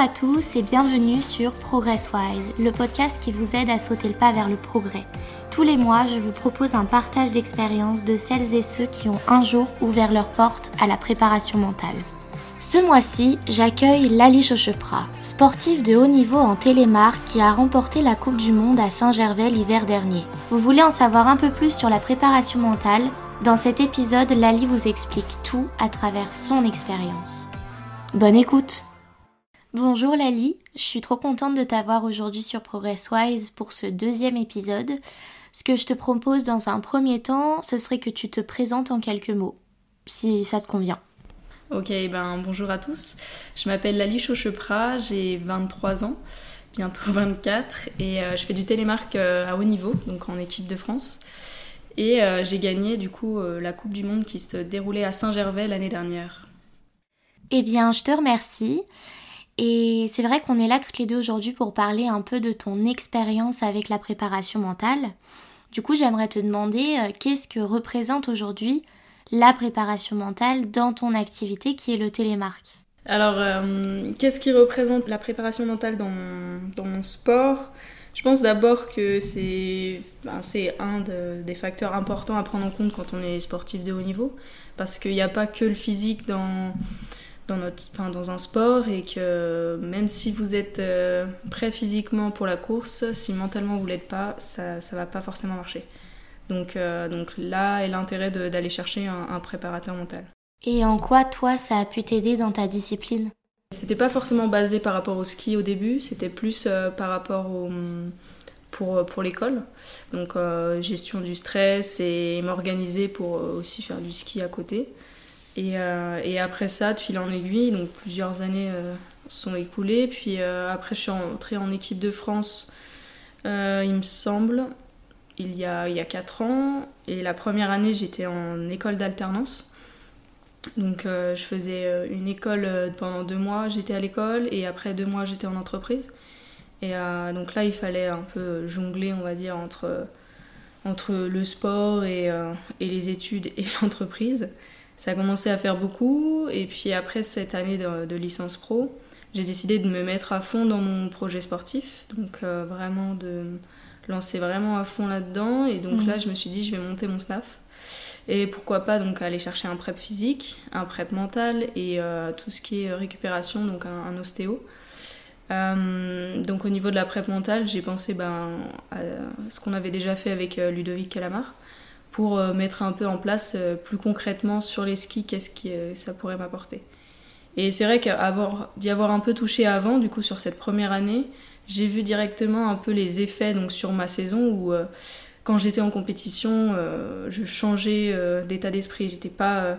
à tous et bienvenue sur ProgressWise, le podcast qui vous aide à sauter le pas vers le progrès. Tous les mois, je vous propose un partage d'expériences de celles et ceux qui ont un jour ouvert leur porte à la préparation mentale. Ce mois-ci, j'accueille Lali Chochepra, sportive de haut niveau en télémarque qui a remporté la Coupe du Monde à Saint-Gervais l'hiver dernier. Vous voulez en savoir un peu plus sur la préparation mentale? Dans cet épisode, Lali vous explique tout à travers son expérience. Bonne écoute Bonjour Lali, je suis trop contente de t'avoir aujourd'hui sur ProgressWise pour ce deuxième épisode. Ce que je te propose dans un premier temps, ce serait que tu te présentes en quelques mots, si ça te convient. Ok, ben bonjour à tous. Je m'appelle Lali Chauchepra, j'ai 23 ans, bientôt 24, et euh, je fais du télémarque euh, à haut niveau, donc en équipe de France. Et euh, j'ai gagné du coup la Coupe du Monde qui se déroulait à Saint-Gervais l'année dernière. Eh bien, je te remercie. Et c'est vrai qu'on est là toutes les deux aujourd'hui pour parler un peu de ton expérience avec la préparation mentale. Du coup, j'aimerais te demander euh, qu'est-ce que représente aujourd'hui la préparation mentale dans ton activité qui est le télémarque? Alors, euh, qu'est-ce qui représente la préparation mentale dans mon, sport? Je pense d'abord que c'est ben, un des facteurs importants à prendre en compte quand on est sportif de haut niveau, parce qu'il n'y a pas que le physique dans dans, notre, enfin, dans un sport et que même si vous êtes euh, prêt physiquement pour la course, si mentalement vous l'êtes pas, ça ne va pas forcément marcher. Donc, euh, donc là est l'intérêt d'aller chercher un, préparateur mental. Et en quoi toi ça a pu t'aider dans ta discipline? C'était pas forcément basé par rapport au ski au début, c'était plus euh, par rapport au, pour, pour l'école. Donc gestion du stress et m'organiser pour aussi faire du ski à côté. Euh, et, après ça, de fil en aiguille, donc plusieurs années euh, sont écoulées. Puis euh, après, je suis entrée en équipe de France, il me semble, il y, a, il y a 4 ans. Et la première année, j'étais en école d'alternance. Donc je faisais une école pendant deux mois, j'étais à l'école. Et après deux mois, j'étais en entreprise. Et donc là, il fallait un peu jongler, on va dire, entre, entre le sport et, et les études et l'entreprise ça a commencé à faire beaucoup. Et puis après cette année de, licence pro, j'ai décidé de me mettre à fond dans mon projet sportif. Donc euh, vraiment de lancer vraiment à fond là-dedans. Et donc là, mhm. je me suis dit, je vais monter mon staff. Et pourquoi pas donc aller chercher un prep physique, un prep mental et euh, tout ce qui est récupération, donc un, ostéo. Euh, donc au niveau de la prep mentale, j'ai pensé ben, à ce qu'on avait déjà fait avec Ludovic Calamar pour euh, mettre un peu en place euh, plus concrètement sur les skis qu'est-ce que euh, ça pourrait m'apporter. Et c'est vrai d'y avoir un peu touché avant, du coup sur cette première année, j'ai vu directement un peu les effets donc sur ma saison où quand j'étais en compétition, je changeais d'état d'esprit. J'étais pas,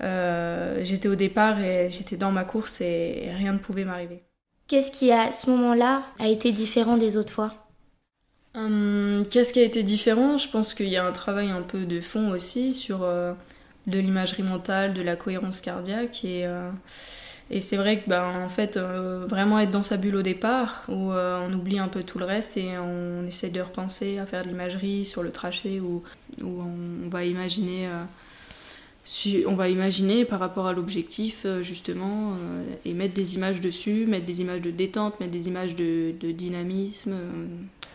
j'étais au départ et j'étais dans ma course et rien ne pouvait m'arriver. Qu'est-ce qui à ce moment-là a été différent des autres fois? Hum, qu'est-ce qui a été différent? Je pense qu'il y a un travail un peu de fond aussi sur euh, de l'imagerie mentale, de la cohérence cardiaque et, euh, c'est vrai que ben, en fait euh, vraiment être dans sa bulle au départ où on oublie un peu tout le reste et on essaie de repenser à faire de l'imagerie sur le tracé où, on, va imaginer on va imaginer par rapport à l'objectif justement et mettre des images dessus, mettre des images de détente, mettre des images de dynamisme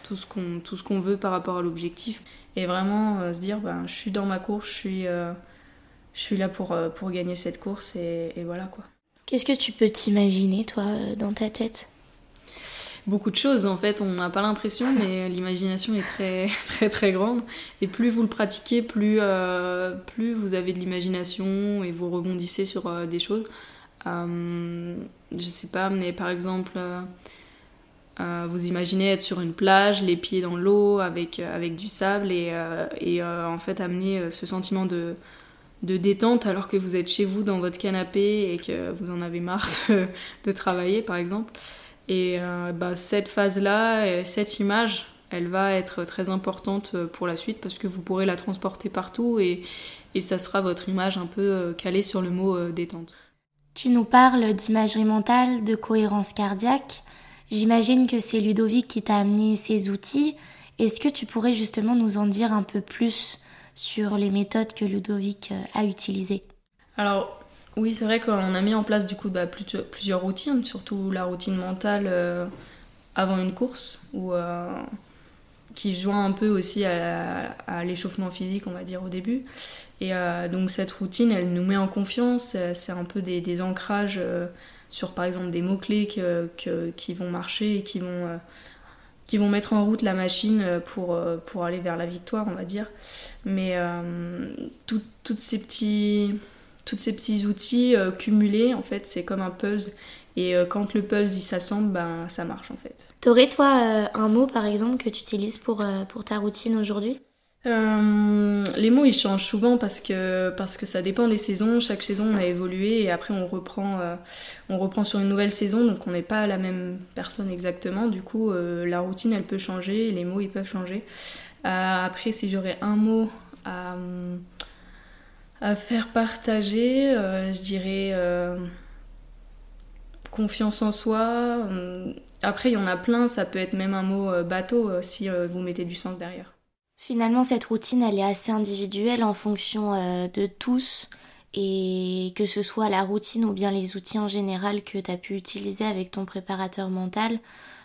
tout ce qu'on tout ce qu'on veut par rapport à l'objectif. Et vraiment euh, se dire ben je suis dans ma course je suis euh, je suis là pour euh, pour gagner cette course et, voilà quoi. Qu'est-ce que tu peux t'imaginer toi dans ta tête? Beaucoup de choses en fait on n'a pas l'impression mais l'imagination est très très très grande. Et plus vous le pratiquez plus plus vous avez de l'imagination et vous rebondissez sur des choses. Je sais pas mais par exemple euh, vous imaginez être sur une plage, les pieds dans l'eau, avec, euh, avec du sable, et, euh, et en fait amener ce sentiment de, de détente alors que vous êtes chez vous dans votre canapé et que vous en avez marre de, travailler, par exemple. Et bah, cette phase-là, cette image, elle va être très importante pour la suite parce que vous pourrez la transporter partout et, et ça sera votre image un peu calée sur le mot détente. Tu nous parles d'imagerie mentale, de cohérence cardiaque. J'imagine que c'est Ludovic qui t'a amené ces outils. Est-ce que tu pourrais justement nous en dire un peu plus sur les méthodes que Ludovic euh, a utilisées? Alors, Oui, c'est vrai qu'on a mis en place du coup bah, plusieurs routines, surtout la routine mentale avant une course, où qui joint un peu aussi à, l'échauffement physique, on va dire, au début. Et euh, donc cette routine, elle nous met en confiance, c'est un peu des, ancrages euh, sur par exemple des mots-clés qui vont marcher et qui vont, euh, qui vont mettre en route la machine pour, pour aller vers la victoire, on va dire. Mais toutes ces petits, toutes ces petits outils cumulés, en fait, c'est comme un puzzle. Et quand le puzzle il s'assemble, ben, ça marche en fait. T'aurais toi euh, un mot par exemple que tu utilises pour, euh, ta routine aujourd'hui? Euh, les mots ils changent souvent parce que, parce ça dépend des saisons. Chaque saison on a évolué et après on reprend, sur une nouvelle saison donc on n'est pas la même personne exactement. Du coup la routine elle peut changer, les mots ils peuvent changer. après si j'aurais un mot à, à faire partager, je dirais confiance en soi. Après, il y en a plein, ça peut être même un mot euh, bateau euh, si euh, vous mettez du sens derrière. Finalement, cette routine, elle est assez individuelle en fonction de tous, et que ce soit la routine ou bien les outils en général que tu as pu utiliser avec ton préparateur mental,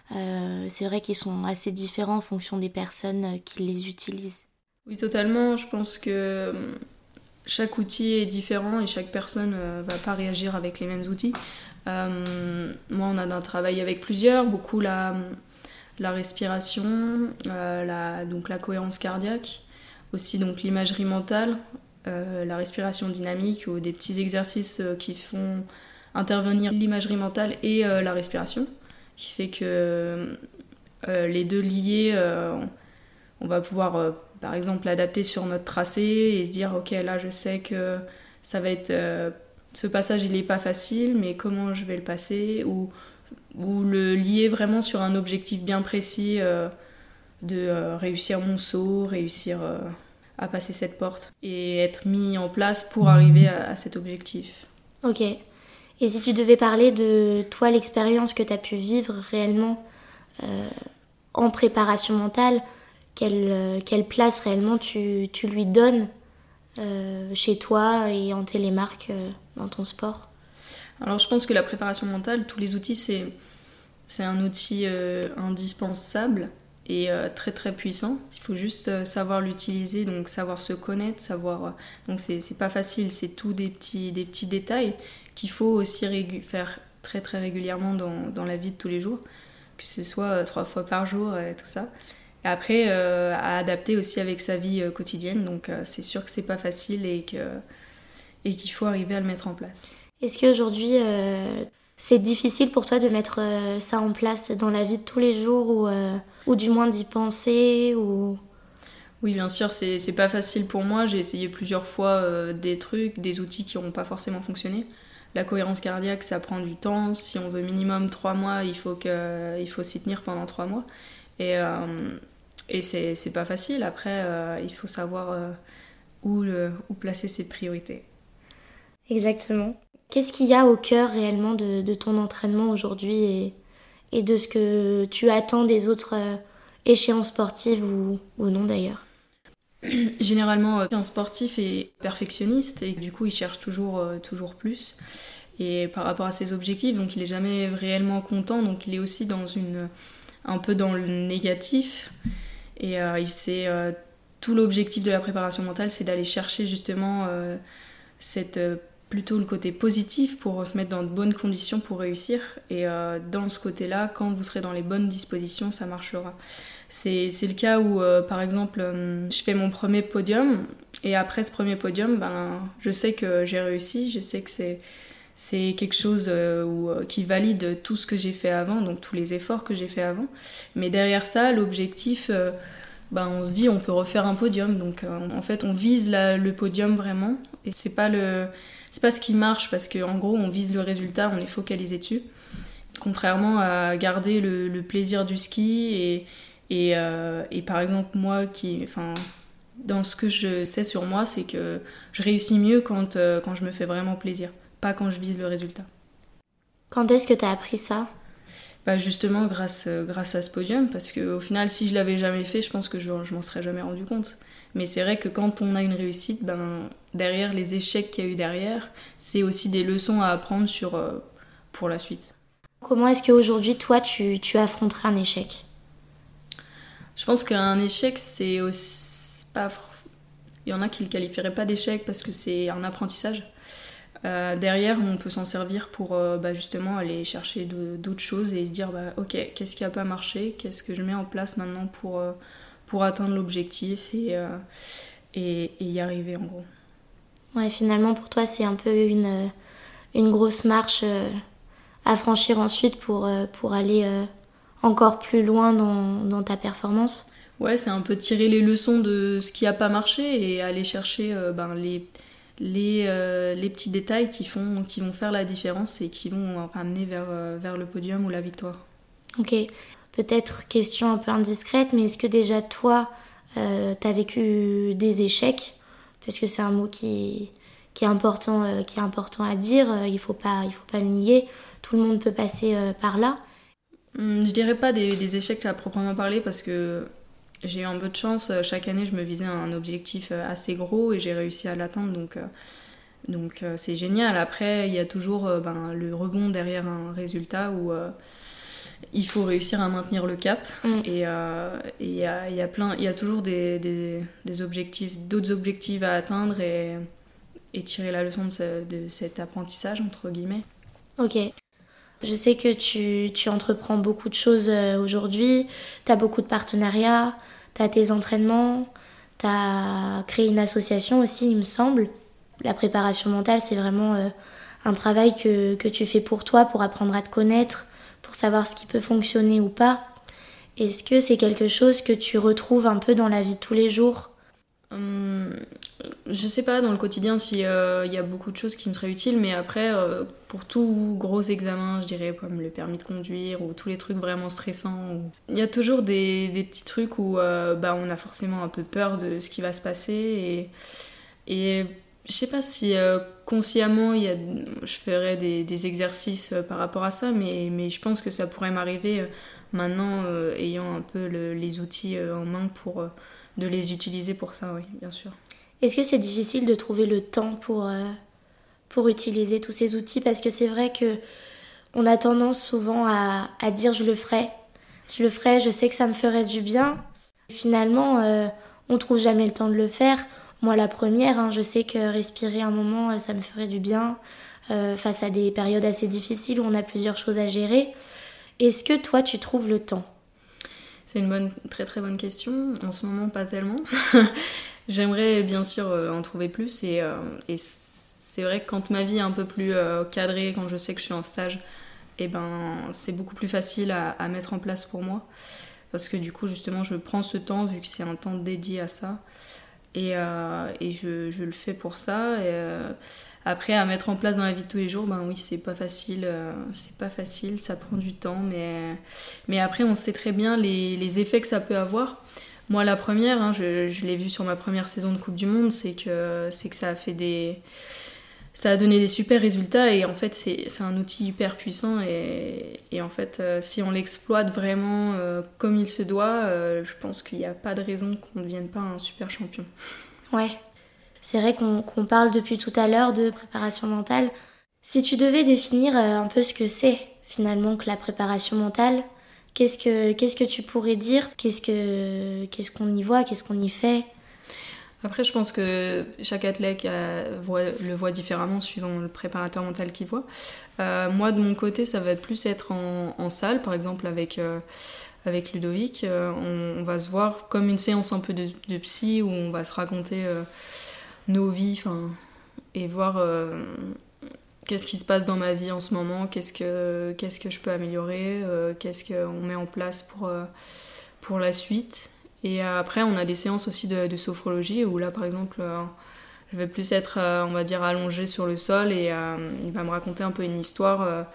c'est vrai qu'ils sont assez différents en fonction des personnes qui les utilisent. Oui, totalement. Je pense que chaque outil est différent et chaque personne ne va pas réagir avec les mêmes outils. Euh, moi, on a un travail avec plusieurs, beaucoup la, la respiration, euh, la, donc la cohérence cardiaque, aussi donc l'imagerie mentale, euh, la respiration dynamique ou des petits exercices qui font intervenir l'imagerie mentale et la respiration, qui fait que les deux liés, on va pouvoir par exemple l'adapter sur notre tracé et se dire ok là je sais que ça va être ce passage il n'est pas facile, mais comment je vais le passer ou, ou le lier vraiment sur un objectif bien précis euh, de euh, réussir mon saut, réussir euh, à passer cette porte et être mis en place pour arriver à, cet objectif. Ok. Et si tu devais parler de toi, l'expérience que tu as pu vivre réellement en préparation mentale, quelle, quelle place réellement tu, tu lui donnes chez toi et en télémarque dans ton sport Alors je pense que la préparation mentale, tous les outils, c'est, c'est un outil euh, indispensable et euh, très très puissant. Il faut juste euh, savoir l'utiliser, donc savoir se connaître, savoir. donc c'est, c'est pas facile, c'est tout des petits, des petits détails qu'il faut aussi faire très très régulièrement dans, dans, la vie de tous les jours, que ce soit trois fois par jour et tout ça. Et après, à adapter aussi avec sa vie quotidienne. Donc c'est sûr que c'est pas facile et que et qu'il faut arriver à le mettre en place. Est-ce qu'aujourd'hui, euh, c'est difficile pour toi de mettre euh, ça en place dans la vie de tous les jours ou, euh, ou du moins d'y penser ou... Oui, bien sûr, c'est pas facile pour moi. J'ai essayé plusieurs fois des trucs, des outils qui n'ont pas forcément fonctionné. La cohérence cardiaque, ça prend du temps. Si on veut minimum trois mois, il faut, que, il faut s'y tenir pendant trois mois. Et, et c'est pas facile. Après, il faut savoir où, où placer ses priorités. Exactement. Qu'est-ce qu'il y a au cœur réellement de, ton entraînement aujourd'hui et, de ce que tu attends des autres euh, échéances sportives ou, non d'ailleurs? Généralement, euh, un sportif est perfectionniste et du coup il cherche toujours, euh, toujours plus. Et par rapport à ses objectifs, donc il est jamais réellement content, donc il est aussi dans une, un peu dans le négatif. Et c'est tout l'objectif de la préparation mentale, c'est d'aller chercher justement cette plutôt le côté positif pour se mettre dans de bonnes conditions pour réussir. Et euh, dans ce côté-là, quand vous serez dans les bonnes dispositions, ça marchera. C'est le cas où, euh, par exemple, euh, je fais mon premier podium et après ce premier podium, ben, je sais que j'ai réussi, je sais que c'est c'est quelque chose qui valide tout ce que j'ai fait avant, donc tous les efforts que j'ai fait avant. Mais derrière ça, l'objectif, ben, on se dit on peut refaire un podium. Donc en fait, on vise le podium vraiment. Et c'est pas le c'est pas ce qui marche parce qu'en gros on vise le résultat, on est focalisé dessus. Contrairement à garder le, plaisir du ski et, et, euh, et, par exemple moi qui, enfin, dans ce que je sais sur moi, c'est que je réussis mieux quand, euh, quand je me fais vraiment plaisir, pas quand je vise le résultat. Quand est-ce que tu as appris ça? Bah justement grâce, grâce à ce podium, parce qu'au final, si je l'avais jamais fait, je pense que je, je m'en serais jamais rendu compte. Mais c'est vrai que quand on a une réussite, ben, derrière les échecs qu'il y a eu derrière, c'est aussi des leçons à apprendre sur, pour la suite. Comment est-ce qu'aujourd'hui, toi, tu, tu affronterais un échec? Je pense qu'un échec, c'est aussi pas. Il y en a qui le qualifieraient pas d'échec parce que c'est un apprentissage. Euh, derrière, on peut s'en servir pour euh, bah, justement aller chercher d'autres choses et se dire bah, ok, qu'est-ce qui a pas marché? Qu'est-ce que je mets en place maintenant pour, euh, pour atteindre l'objectif et, et, et, y arriver en gros? Ouais, finalement, pour toi, c'est un peu une, une grosse marche à franchir ensuite pour, pour aller encore plus loin dans, dans ta performance Ouais, c'est un peu tirer les leçons de ce qui n'a pas marché et aller chercher ben, les, les, les, petits détails qui, font, qui vont faire la différence et qui vont ramener vers, vers le podium ou la victoire. Ok, peut-être question un peu indiscrète, mais est-ce que déjà toi, euh, tu as vécu des échecs? Parce que c'est un mot qui, qui, est important, qui est important à dire, il ne faut, pas, il faut pas le nier tout le monde peut passer euh, par là. Hmm, je dirais pas des, échecs à proprement parler parce que j'ai eu un peu de chance. Euh, chaque année, je me visais un objectif euh, assez gros et j'ai réussi à l'atteindre. Donc, donc c'est génial. Après, il y a toujours ben, le rebond derrière un résultat où il faut réussir à maintenir le cap. Mm. Et il y, a, y, a, plein, il y a toujours des, des, objectifs, d'autres objectifs à atteindre et, et tirer la leçon de, de, cet apprentissage, entre guillemets. Ok. Je sais que tu, tu entreprends beaucoup de choses euh, aujourd'hui, tu as beaucoup de partenariats, tu as tes entraînements, tu as créé une association aussi, il me semble. La préparation mentale, c'est vraiment euh, un travail que, que tu fais pour toi, pour apprendre à te connaître, pour savoir ce qui peut fonctionner ou pas. Est-ce que c'est quelque chose que tu retrouves un peu dans la vie de tous les jours? Hum, je sais pas dans le quotidien s'il euh, y a beaucoup de choses qui me seraient utiles, mais après, euh, pour tout gros examen, je dirais comme le permis de conduire ou tous les trucs vraiment stressants, il y a toujours des, petits trucs où euh, bah, on a forcément un peu peur de ce qui va se passer. Et, et je sais pas si consciemment y a, je ferais des, exercices par rapport à ça, mais, mais je pense que ça pourrait m'arriver maintenant, ayant un peu les outils en main pour de les utiliser pour ça, oui, bien sûr. Est-ce que c'est difficile de trouver le temps pour, euh, pour utiliser tous ces outils? Parce que c'est vrai que on a tendance souvent à, à, dire je le ferai, je le ferai, je sais que ça me ferait du bien. Finalement, euh, on trouve jamais le temps de le faire. Moi, la première, hein, je sais que respirer un moment, euh, ça me ferait du bien euh, face à des périodes assez difficiles où on a plusieurs choses à gérer. Est-ce que toi, tu trouves le temps? C'est une bonne, très très bonne question. En ce moment, pas tellement. J'aimerais bien sûr euh, en trouver plus et, euh, et c'est vrai que quand ma vie est un peu plus euh, cadrée, quand je sais que je suis en stage, eh ben, c'est beaucoup plus facile à, mettre en place pour moi. Parce que du coup, justement, je prends ce temps, vu que c'est un temps dédié à ça. Et, et je, le fais pour ça. Et, après, à mettre en place dans la vie de tous les jours, ben oui, c'est pas facile. c'est pas facile, ça prend du temps. Mais, mais après, on sait très bien les, les effets que ça peut avoir. Moi, la première, hein, je, l'ai vu sur ma première saison de Coupe du Monde, c'est que, que ça a fait des. Ça a donné des super résultats et en fait, c'est, un outil hyper puissant. Et, et en fait, euh, si on l'exploite vraiment euh, comme il se doit, euh, je pense qu'il n'y a pas de raison qu'on ne devienne pas un super champion. Ouais. C'est vrai qu'on, qu'on parle depuis tout à l'heure de préparation mentale. Si tu devais définir un peu ce que c'est finalement que la préparation mentale, Qu'est-ce que, qu'est-ce que tu pourrais dire? Qu'est-ce, que, qu'est-ce qu'on y voit? Qu'est-ce qu'on y fait? Après, je pense que chaque athlète le voit différemment suivant le préparateur mental qu'il voit. Euh, moi, de mon côté, ça va plus être en, salle, par exemple avec, euh, avec Ludovic. Euh, on, va se voir comme une séance un peu de, de psy où on va se raconter nos vies et voir qu'est-ce qui se passe dans ma vie en ce moment, qu'est-ce que, qu'est-ce que je peux améliorer, euh, qu'est-ce qu'on met en place pour, euh, pour la suite? Et après, on a des séances aussi de, sophrologie où là, par exemple, euh, je vais plus être, on va dire, allongée sur le sol et il va me raconter un peu une histoire.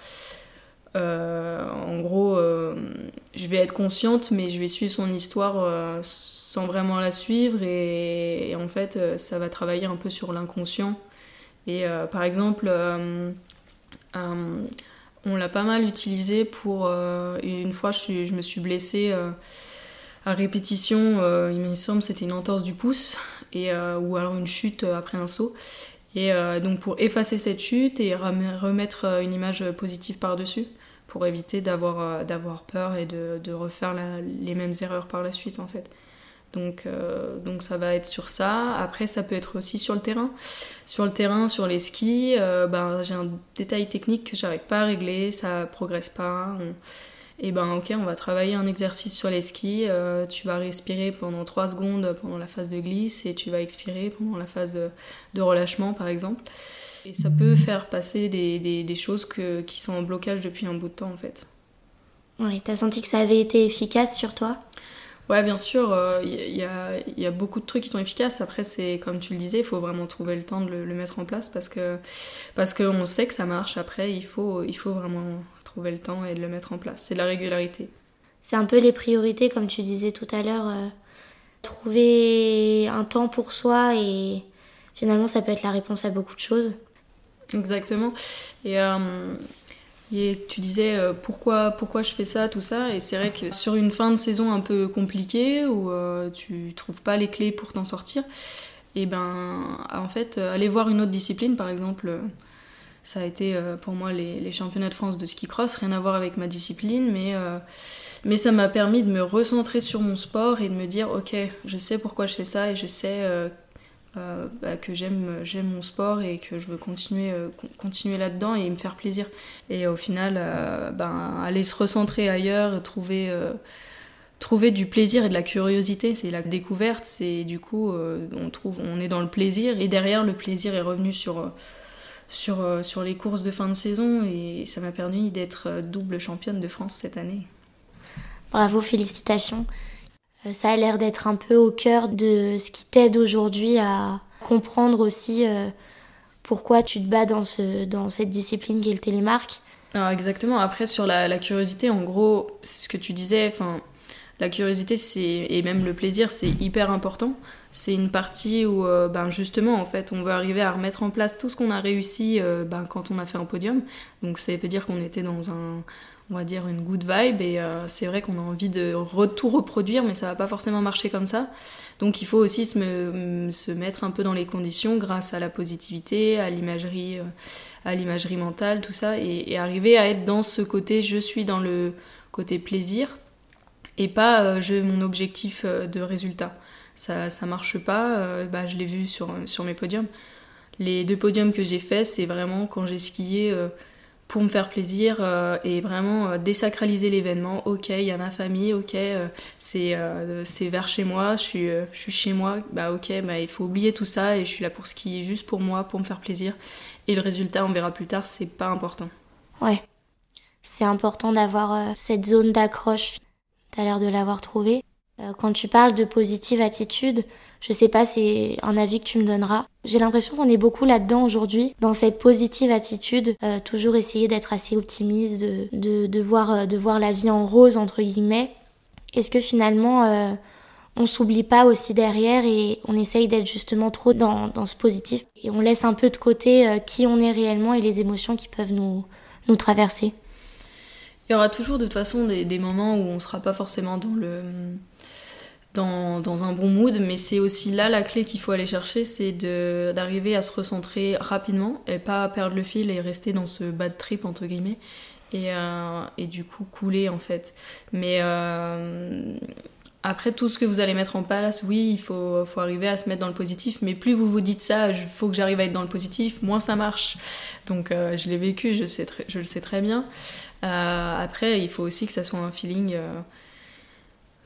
en gros, je vais être consciente, mais je vais suivre son histoire sans vraiment la suivre et en fait, ça va travailler un peu sur l'inconscient et euh, par exemple, euh, euh, on l'a pas mal utilisé pour. une fois, je, me suis blessée à répétition, il me semble c'était une entorse du pouce et ou alors une chute après un saut. Et donc pour effacer cette chute et remettre une image positive par-dessus pour éviter d'avoir d'avoir peur et de, de refaire les mêmes erreurs par la suite en fait. Donc, euh, donc ça va être sur ça. Après, ça peut être aussi sur le terrain. Sur le terrain, sur les skis, euh, ben, j'ai un détail technique que j'arrive pas à régler, ça progresse pas. Et ben ok, on va travailler un exercice sur les skis. Euh, tu vas respirer pendant 3 secondes pendant la phase de glisse et tu vas expirer pendant la phase de, relâchement par exemple. Et ça peut faire passer des, des, choses qui sont en blocage depuis un bout de temps en fait. Oui, t'as senti que ça avait été efficace sur toi? Ouais, bien sûr, il euh, y, a, beaucoup de trucs qui sont efficaces. Après, c'est comme tu le disais, il faut vraiment trouver le temps de le, mettre en place parce que parce qu'on sait que ça marche. Après, il faut, il faut vraiment trouver le temps et de le mettre en place. C'est la régularité. C'est un peu les priorités, comme tu disais tout à l'heure. Euh, trouver un temps pour soi et finalement, ça peut être la réponse à beaucoup de choses. Exactement. Et euh, et tu disais euh, pourquoi, pourquoi je fais ça, tout ça. Et c'est vrai que sur une fin de saison un peu compliquée où euh, tu trouves pas les clés pour t'en sortir, et ben en fait, euh, aller voir une autre discipline, par exemple, ça a été pour moi les, les, championnats de France de ski cross, rien à voir avec ma discipline, mais, mais ça m'a permis de me recentrer sur mon sport et de me dire ok, je sais pourquoi je fais ça et je sais euh, bah, que j'aime j'aime mon sport et que je veux continuer euh, continuer là-dedans et me faire plaisir et au final euh, ben, aller se recentrer ailleurs trouver trouver du plaisir et de la curiosité c'est la découverte c'est du coup on trouve on est dans le plaisir et derrière le plaisir est revenu sur sur, sur les courses de fin de saison et ça m'a permis d'être double championne de France cette année. Bravo, félicitations. Euh, ça a l'air d'être un peu au cœur de ce qui t'aide aujourd'hui à comprendre aussi euh, pourquoi tu te bats dans, ce, dans cette discipline qui est le télémarque. Exactement, après sur la, curiosité, en gros, c'est ce que tu disais, enfin, la curiosité c'est et même le plaisir c'est hyper important. C'est une partie où euh, ben justement en fait on veut arriver à remettre en place tout ce qu'on a réussi ben, quand on a fait un podium. Donc ça veut dire qu'on était dans un on va dire, une good vibe. Et euh, c'est vrai qu'on a envie de tout reproduire, mais ça va pas forcément marcher comme ça. Donc il faut aussi se, se mettre un peu dans les conditions grâce à la positivité, à l'imagerie, euh, à l'imagerie mentale, tout ça, et, arriver à être dans ce côté, je suis dans le côté plaisir, et pas euh, mon objectif de résultat. Ça, ça marche pas, bah, je l'ai vu sur, sur mes podiums. Les deux podiums que j'ai faits, c'est vraiment quand j'ai skié pour me faire plaisir euh, et vraiment euh, désacraliser l'événement. Ok, il y a ma famille, ok, euh, c'est vers chez moi, je suis, je suis chez moi, bah ok, bah, il faut oublier tout ça et je suis là pour skier juste pour moi, pour me faire plaisir. Et le résultat, on verra plus tard, c'est pas important. Ouais, c'est important d'avoir cette zone d'accroche. T'as l'air de l'avoir trouvée. quand tu parles de positive attitude, je sais pas, c'est un avis que tu me donneras. J'ai l'impression qu'on est beaucoup là-dedans aujourd'hui, dans cette positive attitude, euh, toujours essayer d'être assez optimiste, de, de, voir, euh, de voir la vie en rose, entre guillemets. Est-ce que finalement, euh, on s'oublie pas aussi derrière et on essaye d'être justement trop dans, dans ce positif et on laisse un peu de côté euh, qui on est réellement et les émotions qui peuvent nous, nous traverser? Il y aura toujours de toute façon des, des moments où on sera pas forcément dans le dans, un bon mood, mais c'est aussi là la clé qu'il faut aller chercher, c'est d'arriver à se recentrer rapidement et pas perdre le fil et rester dans ce bad trip entre guillemets et, euh, du coup couler en fait. Mais euh, après tout ce que vous allez mettre en place, oui, il faut, arriver à se mettre dans le positif, mais plus vous vous dites ça, il faut que j'arrive à être dans le positif, moins ça marche. Donc euh, je l'ai vécu, je, je le sais très bien. après, il faut aussi que ça soit un feeling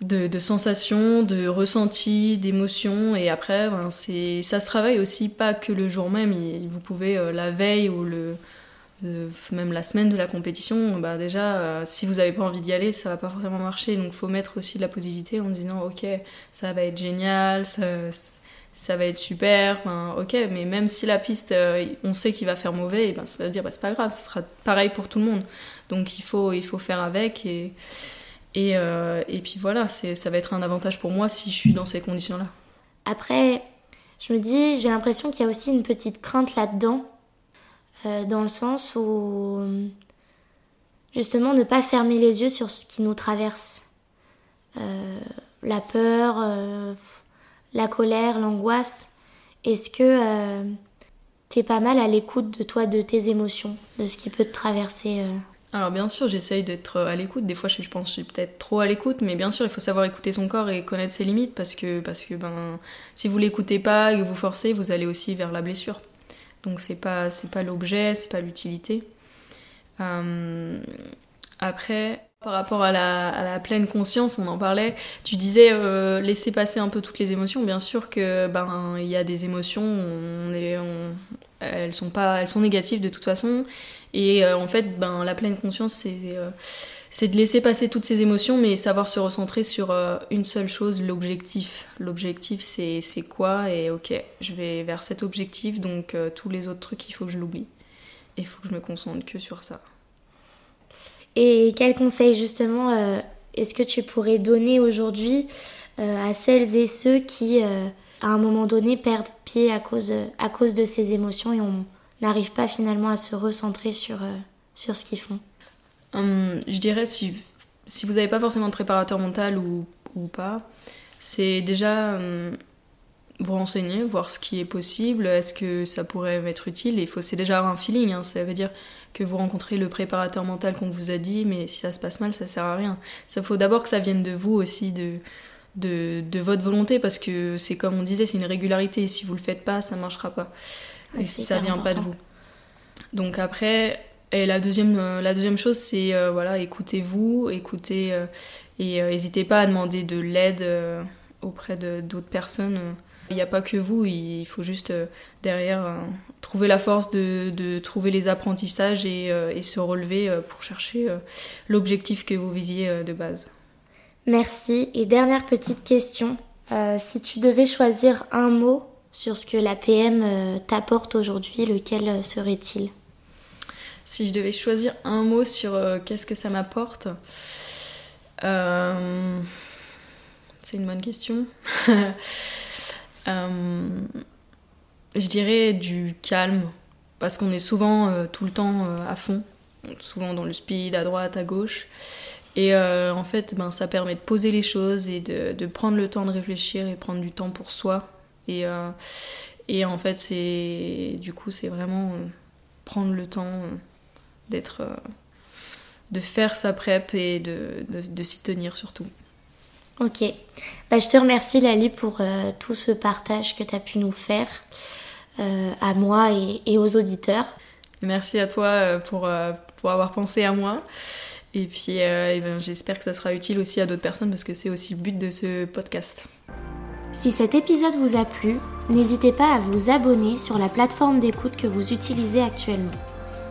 de, sensations, de ressentis, d'émotions. Et après, ben, c'est, ça se travaille aussi pas que le jour même. vous pouvez euh, la veille ou même la semaine de la compétition, ben, déjà, euh, si vous n'avez pas envie d'y aller, ça va pas forcément marcher. Donc, faut mettre aussi de la positivité en disant, ok, ça va être génial, ça, va être super. Ok, mais même si la piste, euh, on sait qu'il va faire mauvais, ben, ça va dire, bah, c'est pas grave, ce sera pareil pour tout le monde. Donc, il faut, il faut faire avec et, euh, et puis voilà, ça va être un avantage pour moi si je suis dans ces conditions-là. Après, je me dis, j'ai l'impression qu'il y a aussi une petite crainte là-dedans, euh, dans le sens où justement ne pas fermer les yeux sur ce qui nous traverse. Euh, la peur, la colère, l'angoisse, est-ce que t'es pas mal à l'écoute de toi, de tes émotions, de ce qui peut te traverser alors bien sûr, j'essaye d'être à l'écoute. Des fois, je pense que je suis peut-être trop à l'écoute, mais bien sûr, il faut savoir écouter son corps et connaître ses limites parce que, parce que ben, si vous l'écoutez pas et que vous forcez, vous allez aussi vers la blessure. Donc c'est pas c'est pas l'objet, c'est pas l'utilité. Euh, après, par rapport à la, pleine conscience, on en parlait. Tu disais euh, laisser passer un peu toutes les émotions. Bien sûr que ben il y a des émotions, on est, elles sont pas, elles sont négatives de toute façon. Et euh, en fait, ben, la pleine conscience, euh, c'est de laisser passer toutes ces émotions, mais savoir se recentrer sur euh, une seule chose, l'objectif. L'objectif, c'est quoi? Et ok, je vais vers cet objectif, donc tous les autres trucs, il faut que je l'oublie. Et il faut que je me concentre que sur ça. Et quel conseil justement est-ce que tu pourrais donner aujourd'hui à celles et ceux qui, à un moment donné, perdent pied à cause, à cause de ces émotions et ont n'arrivent pas finalement à se recentrer sur, euh, sur ce qu'ils font hum, Je dirais, si, si vous n'avez pas forcément de préparateur mental ou, ou pas, c'est déjà hum, vous renseigner, voir ce qui est possible, est-ce que ça pourrait m'être utile. Il faut, c'est déjà avoir un feeling, hein. ça veut dire que vous rencontrez le préparateur mental qu'on vous a dit, mais si ça se passe mal, ça sert à rien. Ça faut d'abord que ça vienne de vous aussi, de, de, de votre volonté, parce que c'est comme on disait, c'est une régularité. Si vous le faites pas, ça marchera pas et si ça vient pas de vous. Donc après, et la deuxième, euh, la deuxième chose, c'est euh, voilà, écoutez-vous, écoutez euh, et n'hésitez pas à demander de l'aide auprès d'autres personnes. Il n'y a pas que vous, il faut juste derrière trouver la force de, de, trouver les apprentissages et, et se relever pour chercher l'objectif que vous visiez de base. Merci. Et dernière petite question. si tu devais choisir un mot sur ce que la PM euh, t'apporte aujourd'hui, lequel euh, serait-il? Si je devais choisir un mot sur euh, qu'est-ce que ça m'apporte, c'est une bonne question. je dirais du calme, parce qu'on est souvent tout le temps à fond, souvent dans le speed, à droite, à gauche. Et en fait, ben, ça permet de poser les choses et de, de, prendre le temps de réfléchir et prendre du temps pour soi et, euh, et en fait, c'est du coup, c'est vraiment euh, prendre le temps euh, d'être de faire sa prep et de, de, s'y tenir surtout. Ok. Bah, je te remercie Lali pour tout ce partage que tu as pu nous faire à moi et, et, aux auditeurs. Merci à toi pour, pour avoir pensé à moi. Et puis et ben, j'espère que ça sera utile aussi à d'autres personnes parce que c'est aussi le but de ce podcast. Si cet épisode vous a plu, n'hésitez pas à vous abonner sur la plateforme d'écoute que vous utilisez actuellement.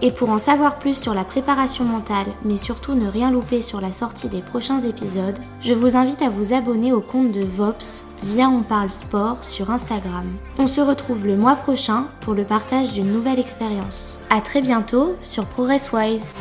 Et pour en savoir plus sur la préparation mentale, mais surtout ne rien louper sur la sortie des prochains épisodes, je vous invite à vous abonner au compte de Vops via On Parle Sport sur Instagram. On se retrouve le mois prochain pour le partage d'une nouvelle expérience. A très bientôt sur ProgressWise.